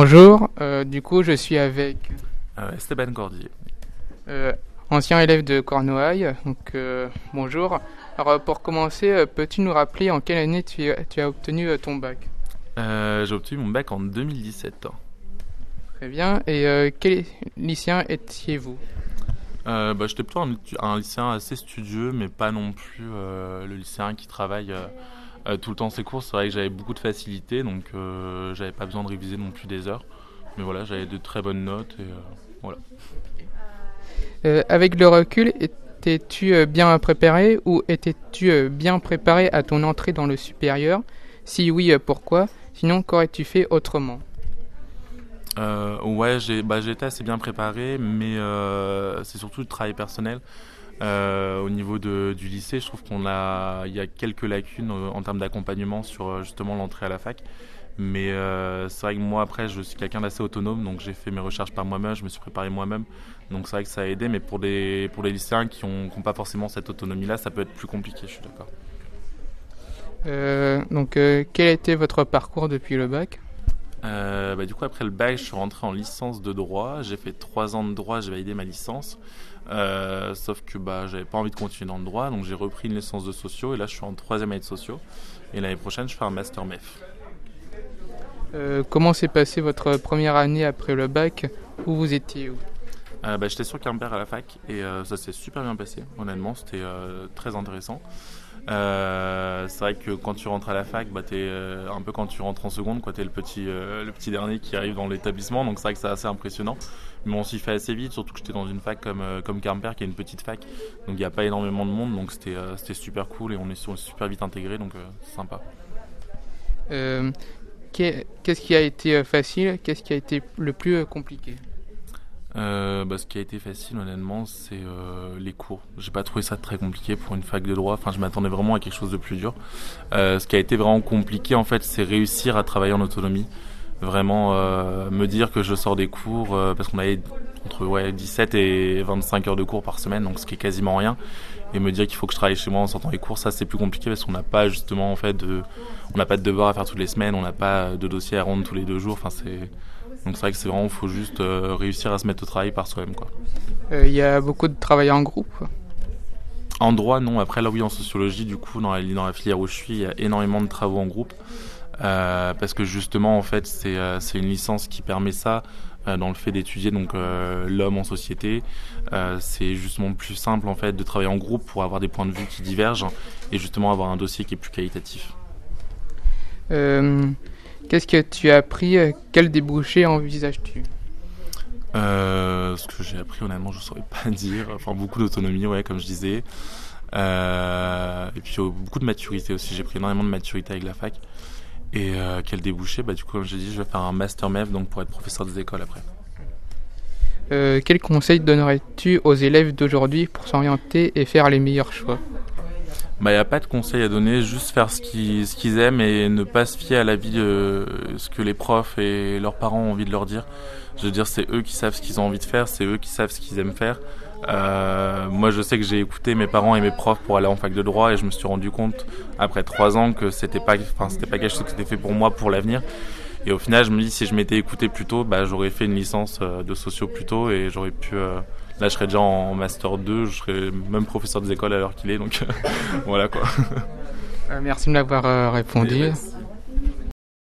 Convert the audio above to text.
Bonjour, euh, du coup je suis avec euh, Esteban Cordier. Euh, ancien élève de Cornouailles, donc bonjour. Alors pour commencer, peux-tu nous rappeler en quelle année tu, tu as obtenu ton bac? J'ai obtenu mon bac en 2017. Très bien, et quel lycéen étiez-vous? Bah, J'étais plutôt un, lycéen assez studieux, mais pas non plus le lycéen qui travaille euh, tout le temps ses cours, c'est vrai que j'avais beaucoup de facilité, donc euh, j'avais pas besoin de réviser non plus des heures. Mais voilà, j'avais de très bonnes notes et euh, voilà. avec le recul, étais-tu bien préparé ou étais-tu bien préparé à ton entrée dans le supérieur? Si oui, pourquoi? Sinon, qu'aurais-tu fait autrement? Ouais, j'ai bah, été assez bien préparé, mais c'est surtout le travail personnel. Euh, au niveau de, du lycée, je trouve qu'on a, il y a quelques lacunes euh, en termes d'accompagnement sur euh, justement l'entrée à la fac. Mais c'est vrai que moi, après, je suis quelqu'un d'assez autonome, donc j'ai fait mes recherches par moi-même, je me suis préparé moi-même. Donc c'est vrai que ça a aidé, mais pour les, pour les lycéens qui n'ont pas forcément cette autonomie-là, ça peut être plus compliqué, je suis d'accord. donc quel a été votre parcours depuis le bac? Bah, Du coup, après le bac, je suis rentré en licence de droit. J'ai fait trois ans de droit, j'ai validé ma licence. Euh, sauf que bah, j'avais pas envie de continuer dans le droit, donc j'ai repris une licence de sociaux et là je suis en troisième année de sociaux. Et l'année prochaine, je fais un master MEF. Euh, comment s'est passée votre première année après le bac? Où vous étiez euh, bah, J'étais sur Quimper à la fac et ça s'est super bien passé, honnêtement, c'était très intéressant. c'est vrai que quand tu rentres à la fac, bah, es un peu quand tu rentres en seconde, tu es le petit, dernier qui arrive dans l'établissement, donc c'est vrai que c'est assez impressionnant. Mais on s'y fait assez vite, surtout que j'étais dans une fac comme, euh, comme qui est une petite fac. Donc il n'y a pas énormément de monde, donc c'était euh, super cool et on est super vite intégré, donc euh, c'est sympa. Qu'est-ce qui a été facile? Qu'est-ce qui a été le plus compliqué? Bah, ce qui a été facile, honnêtement, c'est les cours. J'ai pas trouvé ça très compliqué pour une fac de droit. Enfin, je m'attendais vraiment à quelque chose de plus dur. ce qui a été vraiment compliqué, en fait, c'est réussir à travailler en autonomie vraiment euh, me dire que je sors des cours euh, parce qu'on avait entre ouais, 17 et 25 heures de cours par semaine donc ce qui est quasiment rien et me dire qu'il faut que je travaille chez moi en sortant les cours ça c'est plus compliqué parce qu'on n'a pas justement en fait de on n'a pas de devoirs à faire toutes les semaines on n'a pas de dossiers à rendre tous les deux jours enfin c'est donc c'est vrai que c'est vraiment faut juste euh, réussir à se mettre au travail par soi-même quoi. Il y a beaucoup de travail en groupe en droit non. Après là oui en sociologie du coup dans la, dans la filière où je suis il y a énormément de travaux en groupe. Euh, parce que justement en fait c'est euh, une licence qui permet ça euh, dans le fait d'étudier donc l'homme en société. C'est justement plus simple en fait de travailler en groupe pour avoir des points de vue qui divergent et justement avoir un dossier qui est plus qualitatif qu'est-ce que tu as appris quel débouché envisages-tu ce que j'ai appris honnêtement je saurais pas dire. Enfin beaucoup d'autonomie ouais comme je disais. Et puis beaucoup de maturité aussi. J'ai pris énormément de maturité avec la fac. Et euh, quel débouché. Bah, Du coup, comme j'ai dit, je vais faire un master MEF donc pour être professeur des écoles après. Euh, quel conseil donnerais-tu aux élèves d'aujourd'hui pour s'orienter et faire les meilleurs choix? Bah, il n'y a pas de conseil à donner, juste faire ce qu'ils, ce qu'ils aiment et ne pas se fier à l'avis de ce que les profs et leurs parents ont envie de leur dire. Je veux dire, c'est eux qui savent ce qu'ils ont envie de faire, c'est eux qui savent ce qu'ils aiment faire. Euh, moi, je sais que j'ai écouté mes parents et mes profs pour aller en fac de droit et je me suis rendu compte après trois ans que c'était pas, enfin, c'était pas quelque chose qui était fait pour moi pour l'avenir. Et au final, je me dis si je m'étais écouté plus tôt, bah, j'aurais fait une licence euh, de sociaux plus tôt et j'aurais pu. Euh, là, je serais déjà en master 2, je serais même professeur des écoles à l'heure qu'il est, donc voilà quoi. merci de m'avoir répondu.